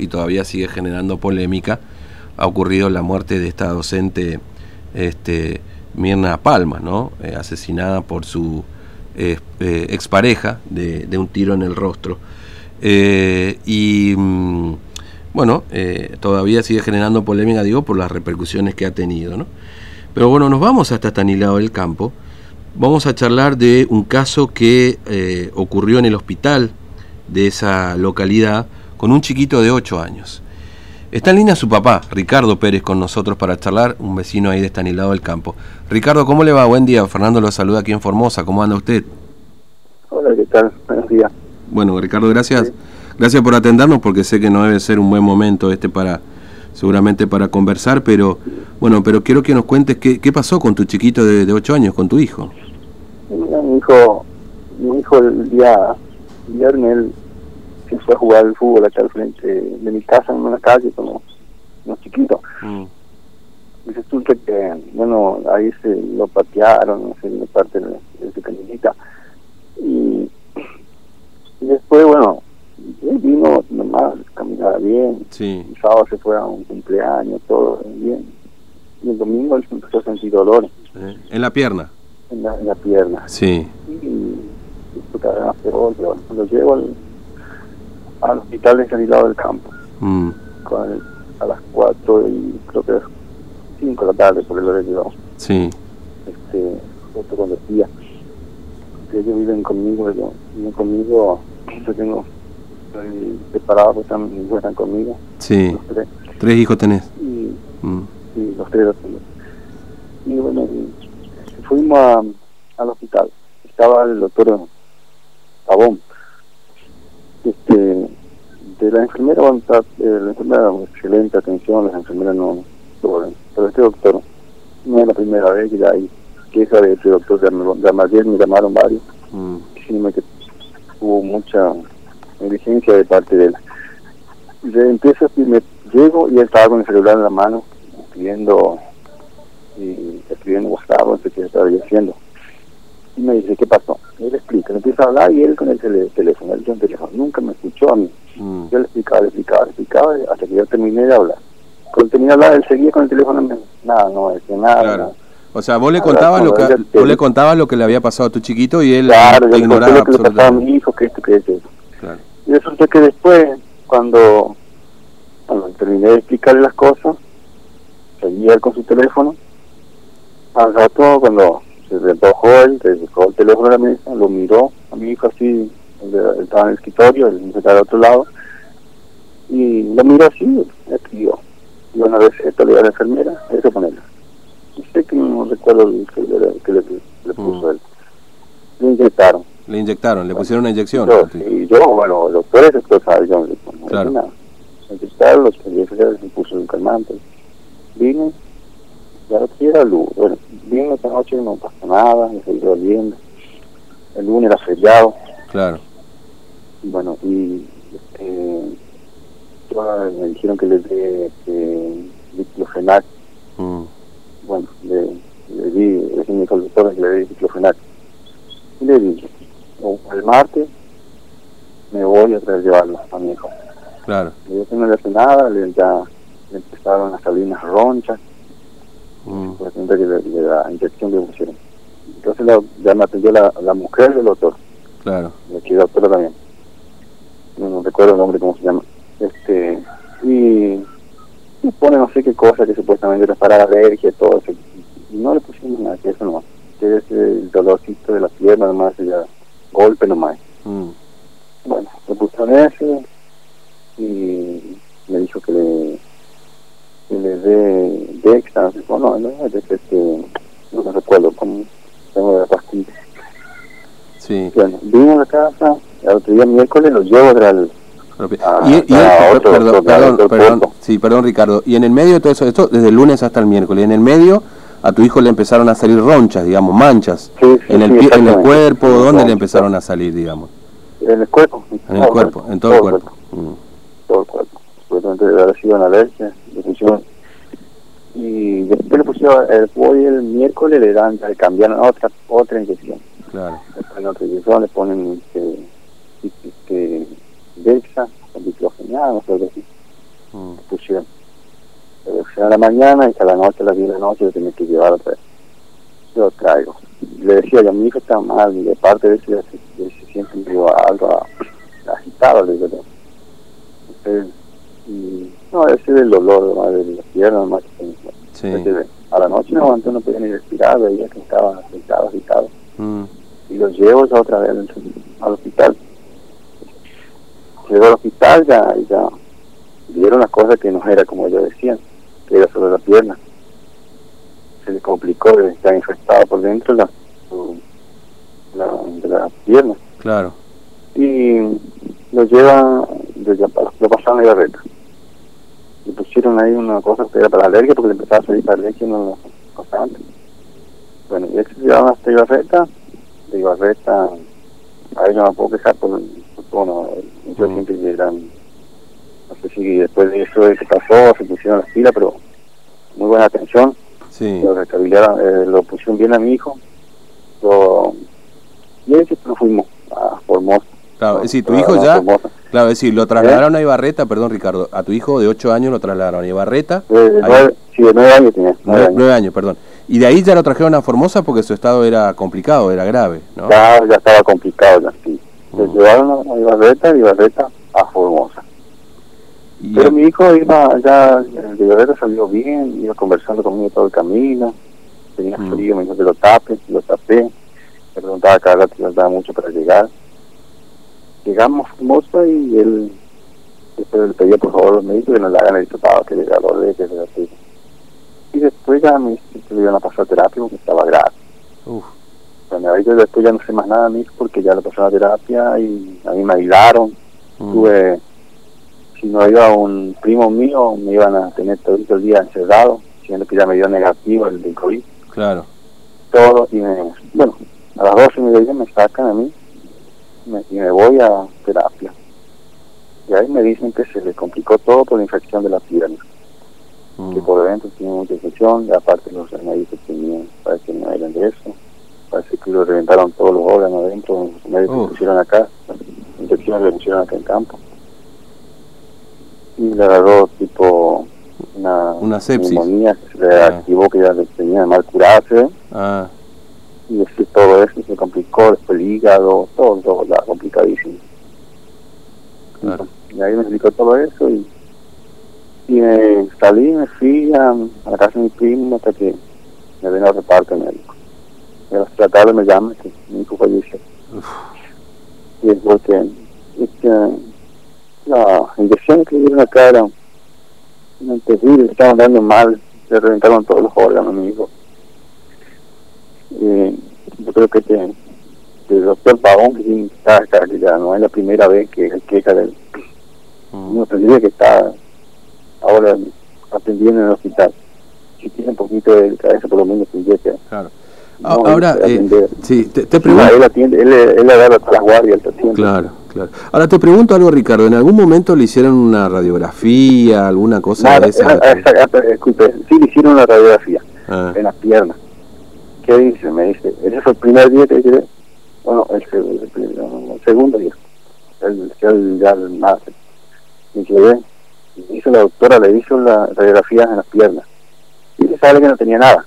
y todavía sigue generando polémica. Ha ocurrido la muerte de esta docente este, Mirna Palma, ¿no? Eh, asesinada por su eh, eh, expareja de, un tiro en el rostro. y mm, bueno, todavía sigue generando polémica, digo, por las repercusiones que ha tenido, ¿no? Pero bueno, nos vamos hasta Tanilado del Campo. Vamos a charlar de un caso que ocurrió en el hospital de esa localidad con un chiquito de 8 años. Está en línea su papá, Ricardo Pérez, con nosotros para charlar, un vecino ahí de Estanilado del Campo. Ricardo, ¿cómo le va? Buen día. Fernando lo saluda aquí en Formosa. ¿Cómo anda usted? Hola, ¿qué tal? Buenos días. Bueno, Ricardo, gracias. Gracias por atendernos porque sé que no debe ser un buen momento este para seguramente para conversar, pero bueno, pero quiero que nos cuentes qué, qué pasó con tu chiquito de, de 8 años, con tu hijo. mi hijo, mi hijo el día viernes, él se fue a jugar al fútbol acá al frente de mi casa en una calle como unos chiquitos. Mm. Y resulta que, bueno, ahí se lo patearon, no sé, en parte de, su cañonita. Y, y, después, bueno, él vino nomás, caminaba bien. Sí. El sábado se fue a un cumpleaños, todo bien. Y el domingo él empezó a sentir dolores. Eh, ¿En la pierna? En la, en la pierna. Sí. Y, y, y lo llevo al al hospital de San del Campo. Mm. Con a las 4 y creo que 5 de la tarde, por el horario. Sí. Este, justo cuando decía que ellos viven conmigo, ellos viven conmigo, yo tengo, estoy separado, pues están, están conmigo. Sí. Los tres. ¿Tres hijos tenés? Y, mm. y los tres los tengo. Y bueno, fuimos a, al hospital. Estaba el doctor Pavón este, de la enfermera, bueno, está, eh, la enfermera, excelente atención, las enfermeras no, pero este doctor no es la primera vez que ya hay queja de este doctor, de ayer me llamaron varios, mm. diciendo que hubo mucha negligencia de parte de él. Y empiezo, y me llego y él estaba con el celular en la mano, escribiendo, y escribiendo WhatsApp, no sé qué estaba haciendo. Y me dice, ¿qué pasó? él explica, le empieza a hablar y él con el teléfono, él con el teléfono, nunca me escuchó a mí. Mm. Yo le explicaba, le explicaba, le explicaba, hasta que yo terminé de hablar. Cuando terminé de hablar, él seguía con el teléfono, nada, no decía nada. Claro. nada. O sea, vos le contabas lo que vos le contabas lo que le había pasado a tu chiquito y él claro, te ignoraba lo que le pasaba a mi hijo, que esto, que eso. Claro. Y resulta que después, cuando, cuando terminé de explicarle las cosas, seguía él con su teléfono, al rato, cuando se retojó él, se dejó el teléfono de la mesa, lo miró a mi hijo así, él estaba en el escritorio, él estaba al otro lado, y lo miró así, escribió. Y una vez esto le dio a la enfermera, eso él. Y sé que no recuerdo el que, le, que le, le puso Mm. él. Le inyectaron. Le inyectaron, le pusieron una inyección. Yo, y yo, bueno, los doctores después saben, yo no Claro. nada. Me inyectaron, los me puso un calmante. Vine, y ahora quiero luz. Bueno, vine esta noche, no pasó nada, me seguí doliendo. El lunes era feriado, Claro. y bueno, y este, me dijeron que le dé que diclofenac. Mm. Bueno, le, le di, le dije a mi doctor que le di diclofenac. Y le dije, o el martes me voy a traer llevarlo a mi hijo. Claro. Y yo que no le hace nada, le, ya le empezaron a salir unas ronchas, Mm. por ejemplo, que de, de la inyección que pusieron. Entonces la, ya me atendió la, la mujer del doctor, Claro. y aquí doctora también. No, no recuerdo el nombre, cómo se llama. Este, y, pone no sé qué cosa que supuestamente era para la alergia y todo eso. Y no le pusimos nada, que eso nomás. Que es el dolorcito de la pierna nomás, ya golpe nomás. Mm. Bueno, le pusieron ese y me dijo que le, que le dé Dexta, no sé cómo, no, no, es este, no me recuerdo cómo tengo la pastilla. Sí. Bueno, vino a la casa, el otro día miércoles lo llevo al, y, y ah, otro perdón, sí, perdón Ricardo. Y en el medio de todo eso, esto desde el lunes hasta el miércoles, y en el medio a tu hijo le empezaron a salir ronchas, digamos, manchas. Sí, sí, en el sí, en el cuerpo, ¿dónde le empezaron a salir, digamos? en el cuerpo. En el cuerpo, en todo el cuerpo. Mm. todo el cuerpo. Supuestamente debe haber sido una alergia, le pusieron. Y después le pusieron, el, hoy el miércoles le dan, le cambiaron otra otra inyección. Claro. Le ponen otra inyección, le ponen que Dexa, con diclofenac, no sé qué así. a la mañana y a la noche, a las 10 de la noche, lo tenía que llevar otra vez. Yo lo traigo. Le decía, ya mi hijo está mal, y de parte de eso ya se, se siente algo agitado, le digo yo. Entonces, y, no, ese es el dolor más de la pierna, más que Sí. entonces, a la noche no aguanté, no podía ni respirar, veía que estaba agitado, agitado. Mm, Y los llevo ya otra vez al hospital. Llego al hospital ya, ya vieron las cosas que no era como ellos decían, que era sobre la pierna. Se le complicó, estar infectado por dentro la, la, de la pierna. claro. Y lo llevan, lo, lo pasaron a Ibarreta. Le pusieron ahí una cosa que era para la alergia, porque le empezaba a salir la alergia en los constantes. Bueno, y se llevaron hasta Ibarreta, de Ibarreta, a ellos no me puedo quejar por bueno, yo Mm. siempre llegan, no sé si después de eso se pasó, se pusieron las pilas, pero muy buena atención, Sí. lo rehabilitaron, eh, lo pusieron bien a mi hijo, lo, y ahí nos fuimos a Formosa. Claro, es decir, tu hijo ya, claro, es decir, lo trasladaron a Ibarreta, perdón Ricardo, a tu hijo de 8 años lo trasladaron a Ibarreta, De, de Ahí. sí, de nueve años tenía. nueve nueve, años. nueve años, perdón. Y de ahí ya lo trajeron a Formosa porque su estado era complicado, era grave, ¿no? Ya, ya estaba complicado, ya sí. Se llevaron a Ibarreta, Ibarreta a Formosa. Y- Pero mi hijo iba ya, de Ibarreta salió bien, iba conversando conmigo todo el camino. Tenía Mm. frío, me dijo que lo tape, lo tapé. Me preguntaba cada rato si nos daba mucho para llegar. Llegamos a Formosa y él, después le pedía por favor a los médicos que nos le hagan el hisopado, que le dolor, que así. Y después ya me le iban a pasar terapia porque estaba grave. Uf, Yo después ya no sé más nada de mi hijo porque ya le pasó la terapia y a mí me ayudaron. mm, Tuve, si no iba un primo mío, me iban a tener todo el día encerrado, siendo que ya me dio negativo el del COVID. claro. Todo, y me, bueno, a las 12 y media me sacan a mí me- y me voy a terapia. Y ahí me dicen que se le complicó todo por la infección de la pierna, mm, que por dentro tiene mucha infección, y aparte los remedios que tenían, parece que no eran de eso. Parece que lo reventaron todos los órganos adentro, los médicos que pusieron acá, infecciones le pusieron acá en campo. Y le agarró tipo una, Una sepsis. neumonía que se le Ah. activó, que ya le tenía mal curarse, Ah, y después todo eso se complicó, después el hígado, todo, todo, la complicadísimo. claro. Y ahí me explicó todo eso y, y me salí, me fui a, a la casa de mi primo hasta que me ven al reparto médico. Y a las tres de la me llaman que mi hijo falleció. Y es porque la inyección que le dieron acá era una terrible, le estaban dando mal, le reventaron todos los órganos a mi hijo. Y yo creo que, el doctor Pavón, que tiene que estar acá, que ya no es la primera vez que él queja del mm, no tendría que está ahora atendiendo en el hospital. Si tiene un poquito de cabeza, por lo menos tendría que. claro. No, Ahora, él eh, sí, te, pregunto. él atiende, él, él agarra hasta las guardias, él. Claro, claro. Ahora te pregunto algo, Ricardo. ¿En algún momento le hicieron una radiografía, alguna cosa Nada, de esa? ah, ah, ah, disculpe, sí le hicieron una radiografía Ah, en las piernas. ¿Qué dice? Me dice, ese fue el primer día que llegué. Bueno, el, el no, segundo día. El, el, ya el martes. Y llegué. Hizo la doctora, le hizo la radiografía en las piernas. Y le sale que no tenía nada.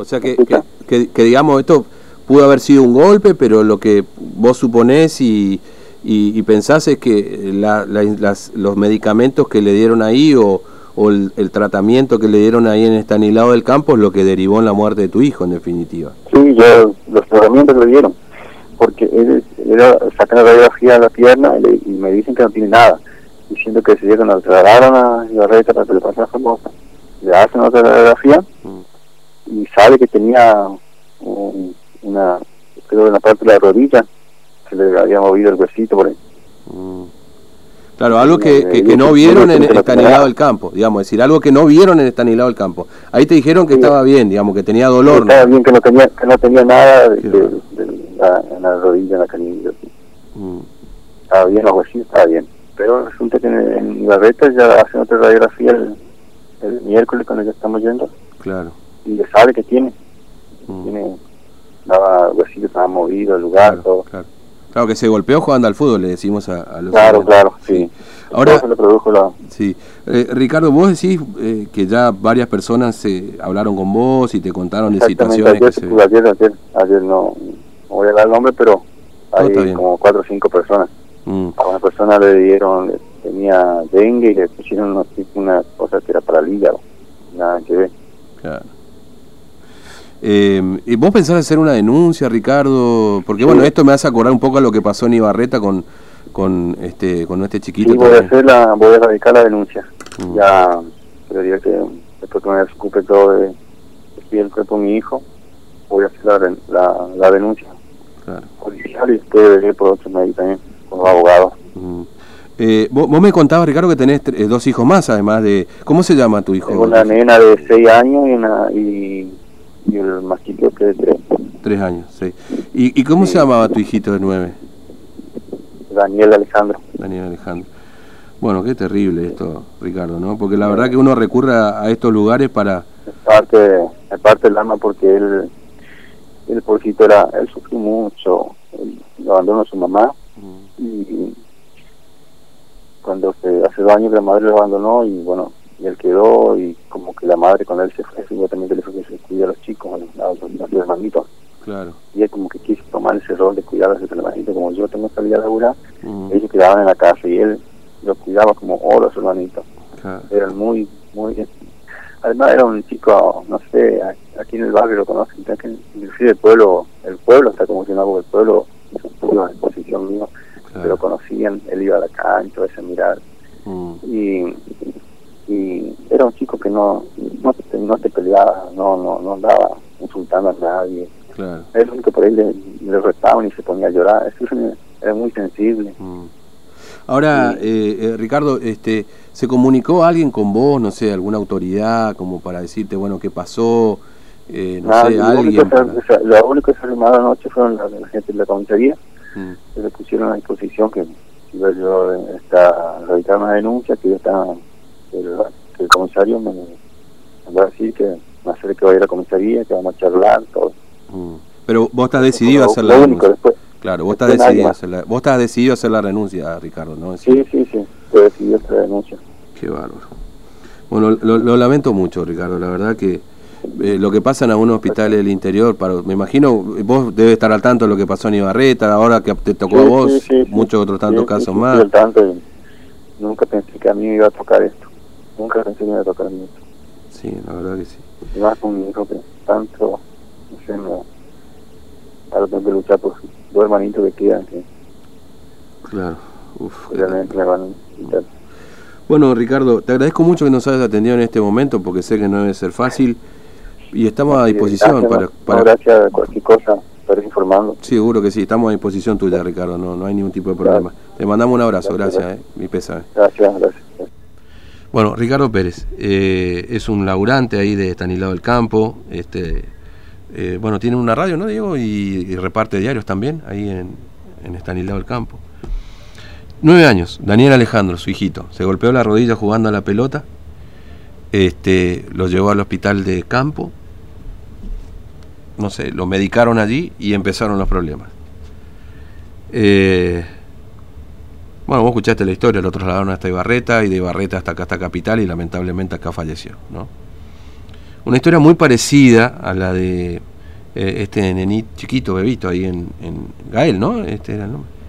O sea que, que, que- que, digamos, esto pudo haber sido un golpe, pero lo que vos suponés y, y, y pensás es que la- la- las- los medicamentos que le dieron ahí o, o el, el tratamiento que le dieron ahí en Estanilado del Campo es lo que derivó en la muerte de tu hijo, en definitiva. Sí, yo, los tratamientos que le dieron. Porque él, era, sacan la radiografía de la pierna y, le- y me dicen que no tiene nada. Diciendo que se dieron, lo trasladaron a Ibarreta para que le pase la famosa. Le hacen otra radiografía Mm. Y sabe que tenía un- una, creo en la parte de la rodilla, se le había movido el huesito por ahí. Mm. Claro, algo que, Eh, que, que no que- vieron en que Estanilado del Campo, digamos, es decir, algo que no vieron en Estanilado del Campo. Ahí te dijeron que Sí. estaba bien, digamos, que tenía dolor. Estaba ¿no? bien que no tenía, que no tenía nada de, la, en la rodilla, en la canilla. Mm. estaba bien, los huesillos estaba bien. Pero resulta que en, en Ibarreta ya hacen otra radiografía el, el miércoles cuando ya estamos yendo Claro. Y le sabe que tiene, Mm. tiene, daba huesillos, estaba movido el lugar, Claro, todo. claro. Claro, que se golpeó jugando al fútbol, le decimos a, a los Claro, claro, sí. Ahora, se le produjo la... Sí. Eh, Ricardo, vos decís eh, que ya varias personas se hablaron con vos y te contaron de situaciones ayer, que se... ayer, ayer, ayer no, no voy a dar el nombre, pero hay como cuatro o cinco personas. Mm, A una persona le dieron, tenía dengue y le pusieron una, una cosa que era para el hígado. Nada que ver. claro. Eh, ¿y ¿Vos pensás hacer una denuncia, Ricardo? Porque bueno, esto me hace acordar un poco a lo que pasó en Ibarreta con, con este con este chiquito. Sí, voy a hacer la, voy a radicar la denuncia. Mm. Ya, pero diría que después que me desocupe todo de, de el cuerpo de mi hijo, voy a hacer la, la, la denuncia Claro. policial y después veré por otros medios también, con los abogados. Mm. Eh, vos, vos me contabas, Ricardo, que tenés eh, dos hijos más, además de... ¿Cómo se llama tu hijo? Tengo una nena de 6 años y, una, y, y el más chico que es de 3. Tres años, sí. ¿Y, y cómo se llamaba tu hijito de nueve? Daniel Alejandro. Daniel Alejandro. Bueno, qué terrible esto, Ricardo, ¿no? Porque la verdad que uno recurre a, a estos lugares para... Es parte, es parte del alma porque él, el pobrecito era, él sufrió mucho, él lo abandonó a su mamá y cuando se, hace dos años que la madre lo abandonó y bueno, y él quedó y como que la madre cuando él se fue, seguramente le fue que se cuida a los chicos, a los, a los- hermanitos. Claro. Y él como que quiso tomar ese rol de cuidar a sus hermanitos, como yo tengo salida a laburar, Mm, ellos quedaban en la casa y él los cuidaba como oro a sus hermanitos. claro. Eran muy, muy... Además era un chico, no sé, aquí en el barrio lo conocen, inclusive el pueblo está conmocionado porque el pueblo es un pueblo de exposición mío, claro. pero conocían, él iba a la cancha, a veces a mirar, Mm, y, y era un chico que no, no, te, no te peleaba, no, no, no andaba insultando a nadie, claro. era el único por ahí le, le retaban y se ponía a llorar, eso era, era muy sensible. Mm. Ahora, eh, eh, Ricardo, este, ¿se comunicó alguien con vos, no sé, alguna autoridad, como para decirte, bueno, qué pasó? Eh, no Nada, sé, lo, alguien. único que, para- lo único que se armaba anoche fueron la, la gente de la comisaría, Mm, que le pusieron a disposición que yo eh, está a radicar una denuncia, que yo estaba, que el, comisario me, va a decir que me acerque que vaya a la comisaría, que vamos a charlar, todo. mm. Pero vos estás decidido a hacer la único, después, Claro, vos estás decidido a hacer la, vos estás decidido a hacer la renuncia, Ricardo, ¿no? sí, sí, sí, yo decidí hacer la denuncia. Qué bárbaro. Bueno, lo, lo lamento mucho, Ricardo. La verdad que eh, lo que pasa en algunos hospitales del interior, para, me imagino, vos debes estar al tanto de lo que pasó en Ibarreta, ahora que te tocó Sí, a vos, sí, sí, sí. muchos otros tantos casos más. estoy al tanto y nunca pensé que a mí me iba a tocar esto, nunca pensé que me tocar esto. Sí, la verdad que sí. y más con mi hijo que tanto, no sé, no, ahora tengo que luchar por sus dos hermanitos que quedan, que Claro. Uf, qué realmente me van a necesitar. Bueno, Ricardo, te agradezco mucho que nos hayas atendido en este momento porque sé que no debe ser fácil y estamos a disposición Gracias, para... no, para no, gracias a cualquier cosa, estaré informando. Sí, seguro que sí, estamos a disposición tuya, Ricardo, no, no hay ningún tipo de problema. Te mandamos un abrazo, Gracias, gracias, eh, mi pésame. Gracias, gracias. Bueno, Ricardo Pérez eh, es un laburante ahí de Estanislao del Campo. Este, eh, bueno, tiene una radio, ¿no, Diego? Y, reparte diarios también ahí en, en Estanislao del Campo. Nueve años, Daniel Alejandro, su hijito, se golpeó la rodilla jugando a la pelota. Este, lo llevó al hospital de campo. No sé, lo medicaron allí y empezaron los problemas. Eh, bueno, vos escuchaste la historia, lo trasladaron hasta Ibarreta y de Ibarreta hasta acá, hasta Capital y lamentablemente acá falleció, ¿no? Una historia muy parecida a la de eh, este nenito chiquito, bebito, ahí en, en Gael, ¿no? Este era el nombre.